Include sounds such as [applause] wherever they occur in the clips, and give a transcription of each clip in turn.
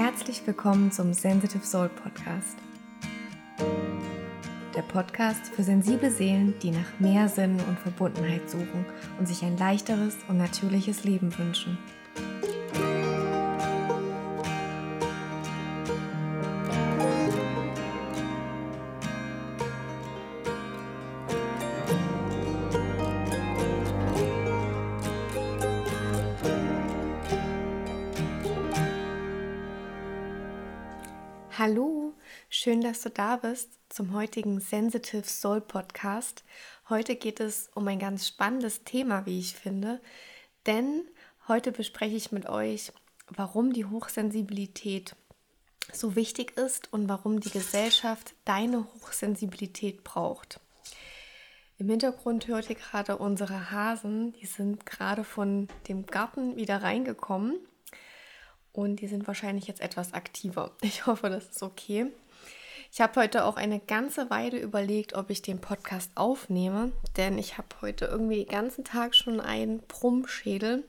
Herzlich willkommen zum Sensitive Soul Podcast. Der Podcast für sensible Seelen, die nach mehr Sinn und Verbundenheit suchen und sich ein leichteres und natürliches Leben wünschen. Hallo, schön, dass du da bist zum heutigen Sensitive Soul Podcast. Heute geht es um ein ganz spannendes Thema, wie ich finde, denn heute bespreche ich mit euch, warum die Hochsensibilität so wichtig ist und warum die Gesellschaft deine Hochsensibilität braucht. Im Hintergrund hört ihr gerade unsere Hasen, die sind gerade von dem Garten wieder reingekommen und die sind wahrscheinlich jetzt etwas aktiver. [laughs] Ich hoffe, das ist okay. Ich habe heute auch eine ganze Weile überlegt, ob ich den Podcast aufnehme, denn ich habe heute irgendwie den ganzen Tag schon einen Brummschädel.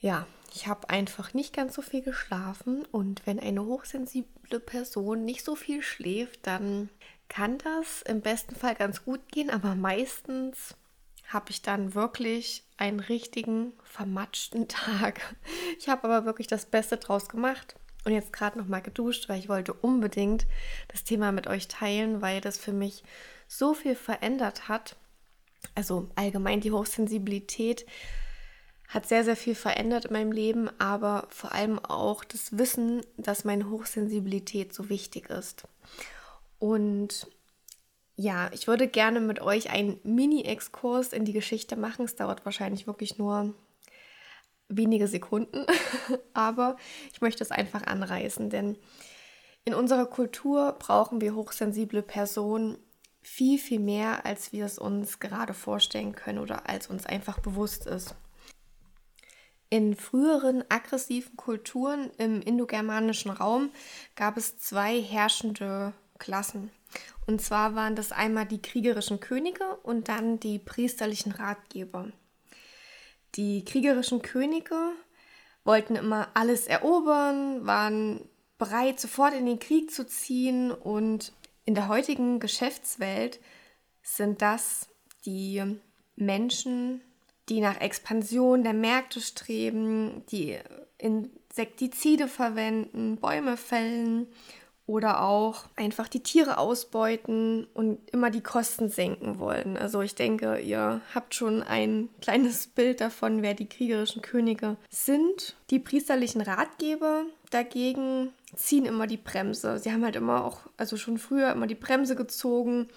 Ja, ich habe einfach nicht ganz so viel geschlafen und wenn eine hochsensible Person nicht so viel schläft, dann kann das im besten Fall ganz gut gehen, aber meistens habe ich dann wirklich einen richtigen vermatschten [laughs] Tag. Ich habe aber wirklich das Beste draus gemacht und jetzt gerade noch mal geduscht, weil ich wollte unbedingt das Thema mit euch teilen, weil das für mich so viel verändert hat. Also allgemein die Hochsensibilität hat sehr, sehr viel verändert in meinem Leben, aber vor allem auch das Wissen, dass meine Hochsensibilität so wichtig ist. Und ja, ich würde gerne mit euch einen Mini-Exkurs in die Geschichte machen. Es dauert wahrscheinlich wirklich nur wenige Sekunden, [laughs] aber ich möchte es einfach anreißen, denn in unserer Kultur brauchen wir hochsensible Personen viel, viel mehr, als wir es uns gerade vorstellen können oder als uns einfach bewusst ist. In früheren aggressiven Kulturen im indogermanischen Raum gab es zwei herrschende Klassen. Und zwar waren das einmal die kriegerischen Könige und dann die priesterlichen Ratgeber. Die kriegerischen Könige wollten immer alles erobern, waren bereit, sofort in den Krieg zu ziehen und in der heutigen Geschäftswelt sind das die Menschen, die nach Expansion der Märkte streben, die Insektizide verwenden, Bäume fällen oder auch einfach die Tiere ausbeuten und immer die Kosten senken wollen. Also ich denke, ihr habt schon ein [laughs] kleines Bild davon, wer die kriegerischen Könige sind. Die priesterlichen Ratgeber dagegen ziehen immer die Bremse. Sie haben halt immer auch, also schon früher immer die Bremse gezogen,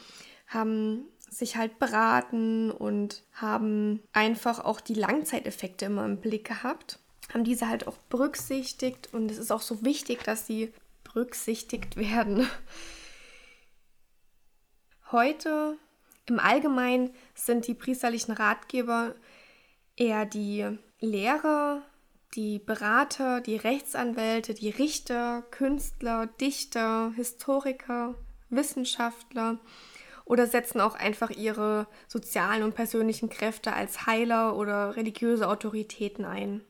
haben sich halt beraten und haben einfach auch die Langzeiteffekte immer im Blick gehabt haben diese halt auch berücksichtigt und es ist auch so wichtig, dass sie berücksichtigt werden. Heute im Allgemeinen sind die priesterlichen Ratgeber eher die Lehrer, die Berater, die Rechtsanwälte, die Richter, Künstler, Dichter, Historiker, Wissenschaftler oder setzen auch einfach ihre sozialen und persönlichen Kräfte als Heiler oder religiöse Autoritäten ein.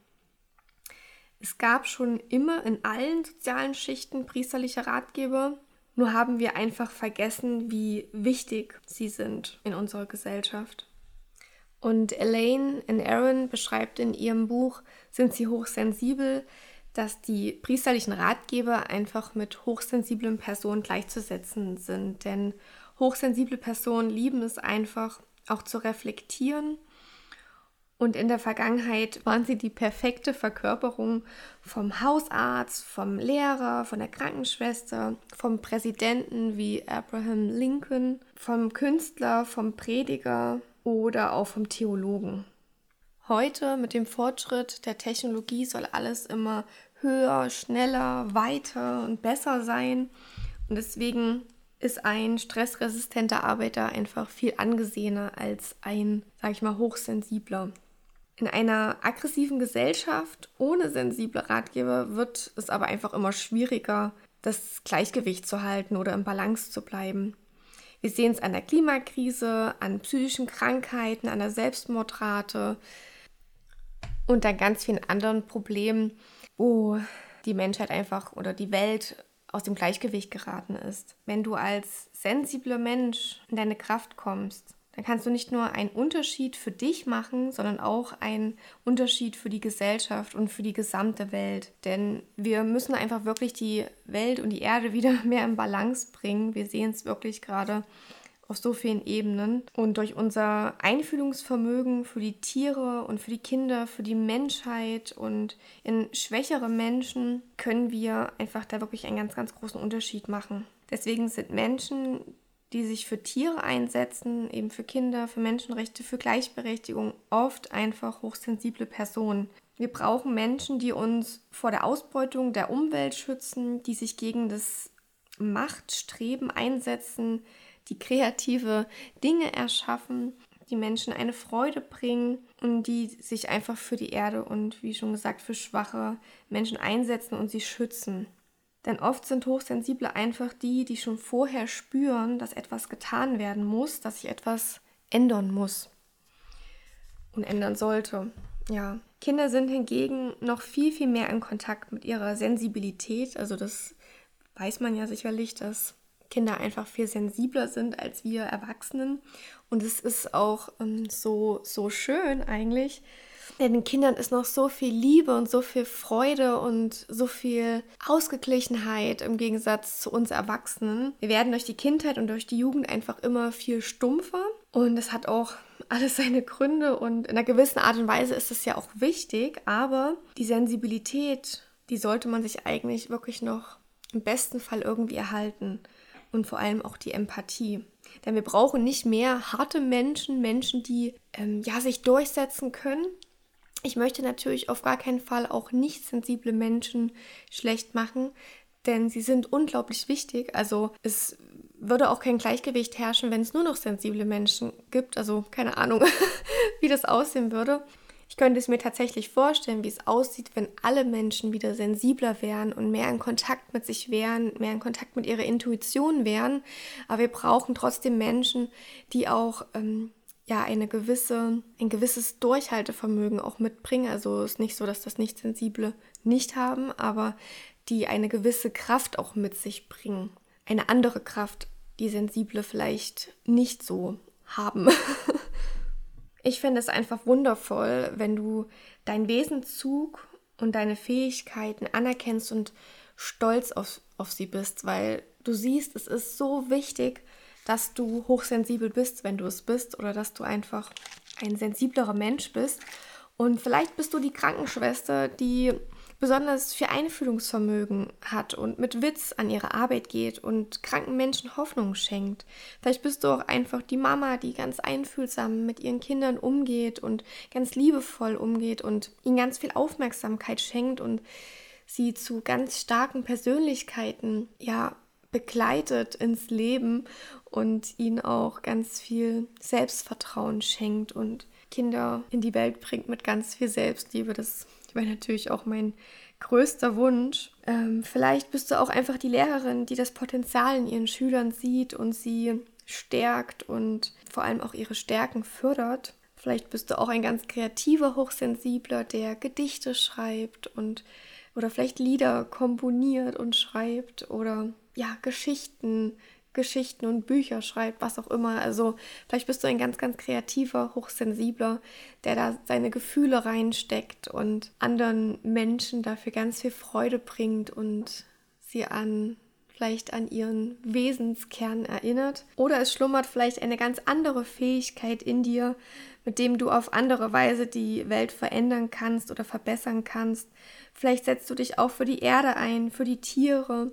Es gab schon immer in allen sozialen Schichten priesterliche Ratgeber, nur haben wir einfach vergessen, wie wichtig sie sind in unserer Gesellschaft. Und Elaine in Aaron beschreibt in ihrem Buch Sind sie hochsensibel, dass die priesterlichen Ratgeber einfach mit hochsensiblen Personen gleichzusetzen sind. Denn hochsensible Personen lieben es einfach auch zu reflektieren und in der Vergangenheit waren sie die perfekte Verkörperung vom Hausarzt, vom Lehrer, von der Krankenschwester, vom Präsidenten wie Abraham Lincoln, vom Künstler, vom Prediger oder auch vom Theologen. Heute mit dem Fortschritt der Technologie soll alles immer höher, schneller, weiter und besser sein. Und deswegen ist ein stressresistenter Arbeiter einfach viel angesehener als ein, sag ich mal, hochsensibler. In einer aggressiven Gesellschaft ohne sensible Ratgeber wird es aber einfach immer schwieriger, das Gleichgewicht zu halten oder im Balance zu bleiben. Wir sehen es an der Klimakrise, an psychischen Krankheiten, an der Selbstmordrate und an ganz vielen anderen Problemen, wo die Menschheit einfach oder die Welt aus dem Gleichgewicht geraten ist. Wenn du als sensibler Mensch in deine Kraft kommst, dann kannst du nicht nur einen Unterschied für dich machen, sondern auch einen Unterschied für die Gesellschaft und für die gesamte Welt. Denn wir müssen einfach wirklich die Welt und die Erde [laughs] wieder mehr in Balance bringen. Wir sehen es wirklich gerade auf so vielen Ebenen. Und durch unser Einfühlungsvermögen für die Tiere und für die Kinder, für die Menschheit und in schwächere Menschen können wir einfach da wirklich einen ganz, ganz großen Unterschied machen. Deswegen sind Menschen, die sich für Tiere einsetzen, eben für Kinder, für Menschenrechte, für Gleichberechtigung, oft einfach hochsensible Personen. Wir brauchen Menschen, die uns vor der Ausbeutung der Umwelt schützen, die sich gegen das Machtstreben einsetzen, die kreative Dinge erschaffen, die Menschen eine Freude bringen und die sich einfach für die Erde und wie schon gesagt für schwache Menschen einsetzen und sie schützen. Denn oft sind Hochsensible einfach die, die schon vorher spüren, dass etwas getan werden muss, dass sich etwas ändern muss und ändern sollte. Ja, Kinder sind hingegen noch viel, viel mehr in Kontakt mit ihrer Sensibilität. Also das weiß man ja sicherlich, dass Kinder einfach viel sensibler sind als wir Erwachsenen. Und es ist auch ähm, so, so schön eigentlich, denn den Kindern ist noch so viel Liebe und so viel Freude und so viel Ausgeglichenheit im Gegensatz zu uns Erwachsenen. Wir werden durch die Kindheit und durch die Jugend einfach immer viel stumpfer und das hat auch [laughs] alles seine Gründe und in einer gewissen Art und Weise ist es ja auch wichtig, aber die Sensibilität, die sollte man sich eigentlich wirklich noch im besten Fall irgendwie erhalten und vor allem auch die Empathie. Denn wir brauchen nicht mehr harte Menschen, Menschen, die ähm, ja, sich durchsetzen können, ich möchte natürlich auf gar keinen Fall auch nicht sensible Menschen schlecht machen, denn sie sind unglaublich wichtig. Also es würde auch kein Gleichgewicht herrschen, wenn es nur noch sensible Menschen gibt. Also keine Ahnung, [laughs] wie das aussehen würde. Ich könnte es mir tatsächlich vorstellen, wie es aussieht, wenn alle Menschen wieder sensibler wären und mehr in Kontakt mit sich wären, mehr in Kontakt mit ihrer Intuition wären. Aber wir brauchen trotzdem Menschen, die auch ähm, ja eine gewisse, ein gewisses Durchhaltevermögen auch mitbringen. Also es ist nicht so, dass das Nicht-Sensible nicht haben, aber die eine gewisse Kraft auch mit sich bringen. Eine andere Kraft, die Sensible vielleicht nicht so haben. [laughs] ich finde es einfach wundervoll, wenn du deinen Wesenzug und deine Fähigkeiten anerkennst und stolz auf, auf sie bist, weil du siehst, es ist so wichtig, dass du hochsensibel bist, wenn du es bist, oder dass du einfach ein sensiblerer Mensch bist. Und vielleicht bist du die Krankenschwester, die besonders viel Einfühlungsvermögen hat und mit Witz an ihre Arbeit geht und kranken Menschen Hoffnung schenkt. Vielleicht bist du auch einfach die Mama, die ganz einfühlsam mit ihren Kindern umgeht und ganz liebevoll umgeht und ihnen ganz viel Aufmerksamkeit schenkt und sie zu ganz starken Persönlichkeiten ja begleitet ins Leben und ihnen auch ganz viel Selbstvertrauen schenkt und Kinder in die Welt bringt mit ganz viel Selbstliebe. Das wäre natürlich auch mein größter Wunsch. Ähm, vielleicht bist du auch einfach die Lehrerin, die das Potenzial in ihren Schülern sieht und sie stärkt und vor allem auch ihre Stärken fördert. Vielleicht bist du auch ein ganz kreativer Hochsensibler, der Gedichte schreibt und oder vielleicht Lieder komponiert und schreibt oder ja, Geschichten, Geschichten und Bücher schreibt, was auch immer. Also vielleicht bist du ein ganz, ganz kreativer, hochsensibler, der da seine Gefühle reinsteckt und anderen Menschen dafür ganz viel Freude bringt und sie an vielleicht an ihren Wesenskern erinnert. Oder es schlummert vielleicht eine ganz andere Fähigkeit in dir, mit dem du auf andere Weise die Welt verändern kannst oder verbessern kannst. Vielleicht setzt du dich auch für die Erde ein, für die Tiere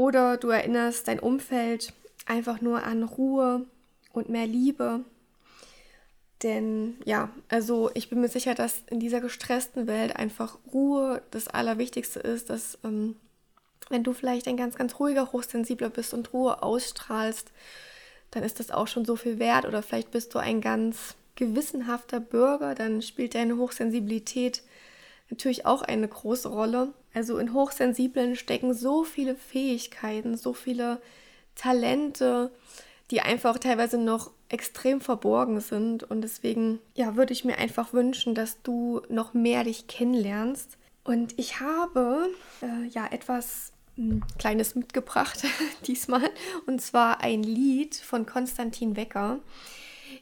oder du erinnerst dein Umfeld einfach nur an Ruhe und mehr Liebe. Denn ja, also ich bin mir sicher, dass in dieser gestressten Welt einfach Ruhe das Allerwichtigste ist, dass ähm, wenn du vielleicht ein ganz, ganz ruhiger, hochsensibler bist und Ruhe ausstrahlst, dann ist das auch schon so viel wert. Oder vielleicht bist du ein ganz gewissenhafter Bürger, dann spielt deine Hochsensibilität natürlich auch eine große Rolle. Also in Hochsensiblen stecken so viele Fähigkeiten, so viele Talente, die einfach teilweise noch extrem verborgen sind. Und deswegen, ja, würde ich mir einfach wünschen, dass du noch mehr dich kennenlernst. Und ich habe äh, ja etwas hm, Kleines mitgebracht [laughs] diesmal, und zwar ein Lied von Konstantin Wecker.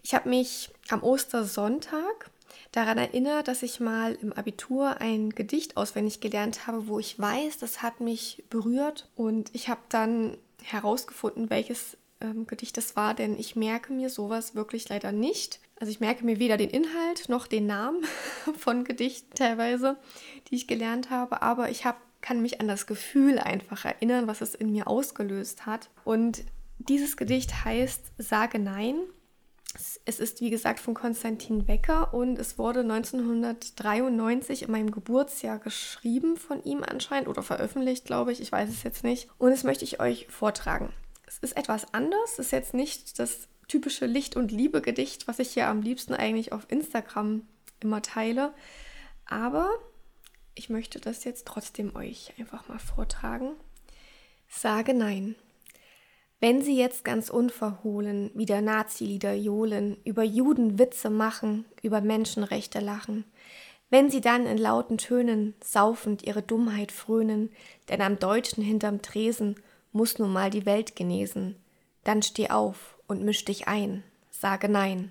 Ich habe mich am Ostersonntag daran erinnert, dass ich mal im Abitur ein Gedicht auswendig gelernt habe, wo ich weiß, das hat mich berührt und ich habe dann herausgefunden, welches ähm, Gedicht das war, denn ich merke mir sowas wirklich leider nicht. Also ich merke mir weder den Inhalt noch den Namen [laughs] von Gedichten teilweise, die ich gelernt habe, aber ich hab, kann mich an das Gefühl einfach erinnern, was es in mir ausgelöst hat. Und dieses Gedicht heißt Sage Nein es ist, wie gesagt, von Konstantin Wecker und es wurde 1993 in meinem Geburtsjahr geschrieben von ihm anscheinend oder veröffentlicht, glaube ich. Ich weiß es jetzt nicht. Und das möchte ich euch vortragen. Es ist etwas anders. Es ist jetzt nicht das typische Licht- und Liebe-Gedicht, was ich hier am liebsten eigentlich auf Instagram immer teile. Aber ich möchte das jetzt trotzdem euch einfach mal vortragen. Sage Nein. Wenn sie jetzt ganz unverhohlen wieder Nazi-Lieder johlen, über Juden Witze machen, über Menschenrechte lachen, wenn sie dann in lauten Tönen saufend ihre Dummheit frönen, denn am Deutschen hinterm Tresen muss nun mal die Welt genesen, dann steh auf und misch dich ein, sage nein.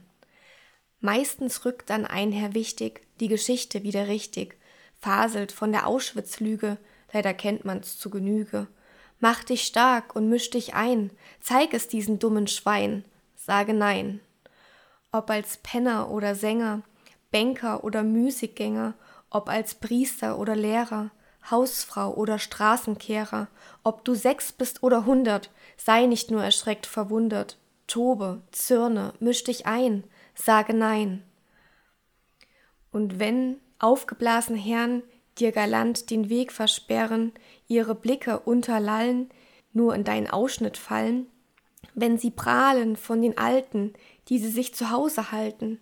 Meistens rückt dann ein Herr wichtig, die Geschichte wieder richtig, faselt von der Auschwitz-Lüge, leider kennt man's zu Genüge, Mach dich stark und misch dich ein, zeig es diesen dummen Schwein, sage nein. Ob als Penner oder Sänger, Banker oder Musikgänger, ob als Priester oder Lehrer, Hausfrau oder Straßenkehrer, ob du sechs bist oder hundert, sei nicht nur erschreckt verwundert, tobe, zürne, misch dich ein, sage nein. Und wenn aufgeblasen Herren dir galant den Weg versperren, ihre Blicke unterlallen, nur in deinen Ausschnitt fallen, wenn sie prahlen von den Alten, die sie sich zu Hause halten,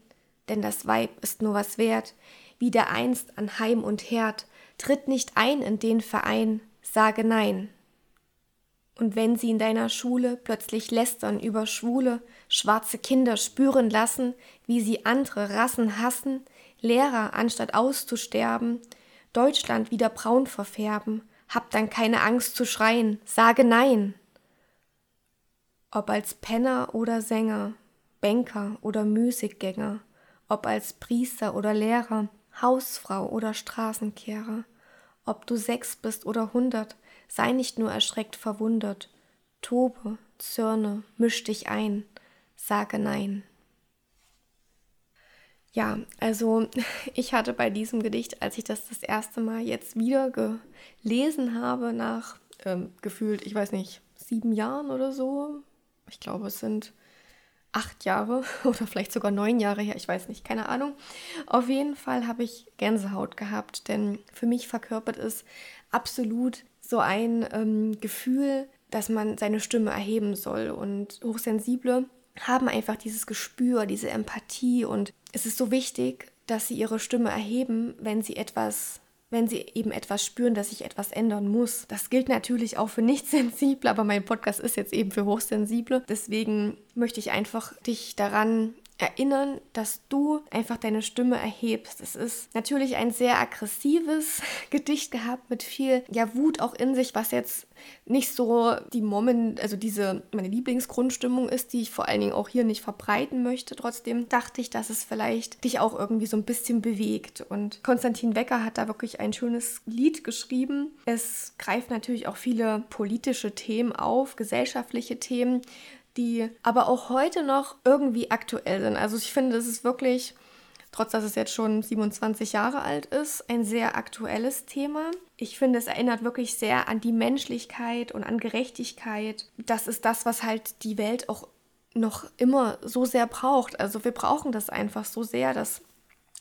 denn das Weib ist nur was wert, wie der einst an Heim und Herd, tritt nicht ein in den Verein, sage nein. Und wenn sie in deiner Schule plötzlich lästern über Schwule, schwarze Kinder spüren lassen, wie sie andere Rassen hassen, Lehrer anstatt auszusterben, Deutschland wieder braun verfärben, hab dann keine Angst zu schreien, sage nein. Ob als Penner oder Sänger, Banker oder Musikgänger, ob als Priester oder Lehrer, Hausfrau oder Straßenkehrer, ob du sechs bist oder hundert, sei nicht nur erschreckt verwundert, tobe, zürne, misch dich ein, sage nein. Ja, also [laughs] ich hatte bei diesem Gedicht, als ich das das erste Mal jetzt wieder gelesen habe, nach ähm, gefühlt, ich weiß nicht, sieben Jahren oder so, ich glaube, es sind acht Jahre [laughs] oder vielleicht sogar neun Jahre her, ich weiß nicht, keine Ahnung. Auf jeden Fall habe ich Gänsehaut gehabt, denn für mich verkörpert es absolut so ein ähm, Gefühl, dass man seine Stimme erheben soll. Und Hochsensible haben einfach dieses Gespür, diese Empathie und es ist so wichtig, dass sie ihre Stimme erheben, wenn sie etwas wenn sie eben etwas spüren, dass sich etwas ändern muss. Das gilt natürlich auch für Nicht-Sensible, aber mein Podcast ist jetzt eben für Hochsensible. Deswegen möchte ich einfach dich daran erinnern, dass du einfach deine Stimme erhebst. Es ist natürlich ein sehr aggressives [laughs] Gedicht gehabt mit viel ja Wut auch in sich, was jetzt nicht so die Moment, also diese meine Lieblingsgrundstimmung ist, die ich vor allen Dingen auch hier nicht verbreiten möchte. Trotzdem dachte ich, dass es vielleicht dich auch irgendwie so ein bisschen bewegt. Und Konstantin Wecker hat da wirklich ein schönes Lied geschrieben. Es greift natürlich auch viele politische Themen auf, gesellschaftliche Themen die aber auch heute noch irgendwie aktuell sind. Also ich finde, es ist wirklich, trotz dass es jetzt schon 27 Jahre alt ist, ein sehr aktuelles Thema. Ich finde, es erinnert wirklich sehr an die Menschlichkeit und an Gerechtigkeit. Das ist das, was halt die Welt auch noch immer so sehr braucht. Also wir brauchen das einfach so sehr, dass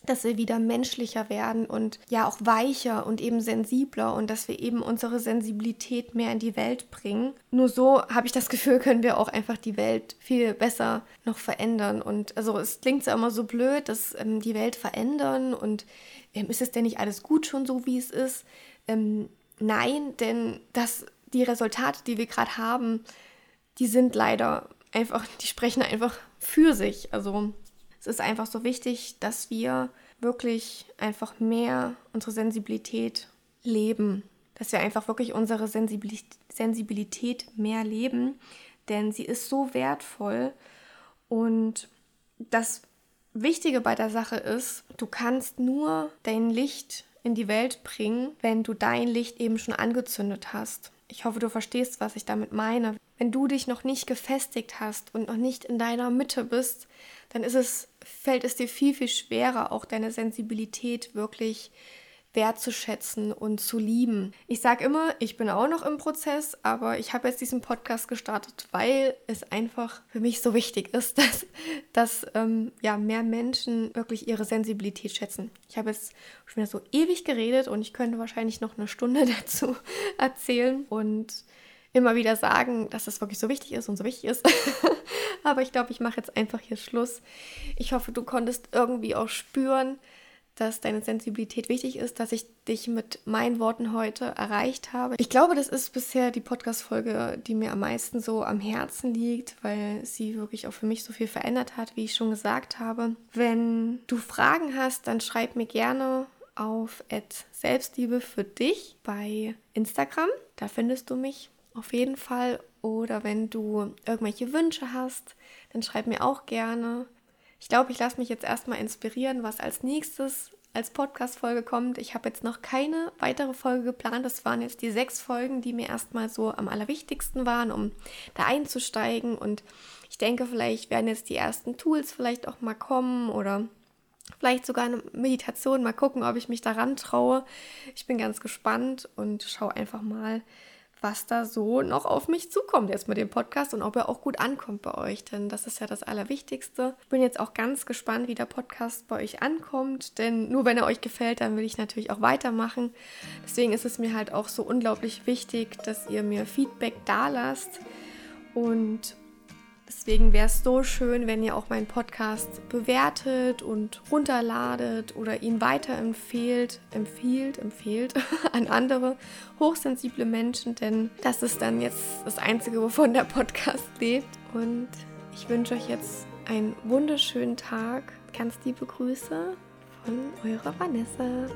dass wir wieder menschlicher werden und ja auch weicher und eben sensibler und dass wir eben unsere Sensibilität mehr in die Welt bringen. Nur so habe ich das Gefühl, können wir auch einfach die Welt viel besser noch verändern. Und also es klingt ja immer so blöd, dass ähm, die Welt verändern und ähm, ist es denn nicht alles gut schon so, wie es ist? Ähm, nein, denn das, die Resultate, die wir gerade haben, die sind leider einfach, die sprechen einfach für sich. Also es ist einfach so wichtig, dass wir wirklich einfach mehr unsere Sensibilität leben, dass wir einfach wirklich unsere Sensibilität mehr leben, denn sie ist so wertvoll und das Wichtige bei der Sache ist, du kannst nur dein Licht in die Welt bringen, wenn du dein Licht eben schon angezündet hast. Ich hoffe, du verstehst, was ich damit meine. Wenn du dich noch nicht gefestigt hast und noch nicht in deiner Mitte bist, dann ist es, fällt es dir viel, viel schwerer, auch deine Sensibilität wirklich wertzuschätzen und zu lieben. Ich sage immer, ich bin auch noch im Prozess, aber ich habe jetzt diesen Podcast gestartet, weil es einfach für mich so wichtig ist, [laughs] dass, dass ähm, ja, mehr Menschen wirklich ihre Sensibilität schätzen. Ich habe jetzt schon wieder so ewig geredet und ich könnte wahrscheinlich noch eine Stunde [laughs] dazu erzählen und immer wieder sagen, dass es wirklich so wichtig ist und so wichtig ist. [laughs] aber ich glaube, ich mache jetzt einfach hier Schluss. Ich hoffe, du konntest irgendwie auch spüren, dass deine Sensibilität wichtig ist, dass ich dich mit meinen Worten heute erreicht habe. Ich glaube, das ist bisher die Podcast-Folge, die mir am meisten so am Herzen liegt, weil sie wirklich auch für mich so viel verändert hat, wie ich schon gesagt habe. Wenn du Fragen hast, dann schreib mir gerne auf Selbstliebe für dich bei Instagram. Da findest du mich auf jeden Fall. Oder wenn du irgendwelche Wünsche hast, dann schreib mir auch gerne. Ich glaube, ich lasse mich jetzt erstmal inspirieren, was als nächstes als Podcast-Folge kommt. Ich habe jetzt noch keine weitere Folge geplant. Das waren jetzt die sechs Folgen, die mir erstmal so am allerwichtigsten waren, um da einzusteigen. Und ich denke, vielleicht werden jetzt die ersten Tools vielleicht auch mal kommen oder vielleicht sogar eine Meditation. Mal gucken, ob ich mich daran traue. Ich bin ganz gespannt und schaue einfach mal, was da so noch auf mich zukommt jetzt mit dem Podcast und ob er auch gut ankommt bei euch, denn das ist ja das Allerwichtigste. Ich bin jetzt auch ganz gespannt, wie der Podcast bei euch ankommt, denn nur wenn er euch gefällt, dann will ich natürlich auch weitermachen. Deswegen ist es mir halt auch so unglaublich wichtig, dass ihr mir Feedback da lasst und Deswegen wäre es so schön, wenn ihr auch meinen Podcast bewertet und runterladet oder ihn weiterempfehlt, empfiehlt, empfiehlt [laughs] an andere hochsensible Menschen, denn das ist dann jetzt das Einzige, wovon der Podcast lebt. Und ich wünsche euch jetzt einen wunderschönen Tag. Ganz liebe Grüße von eurer Vanessa.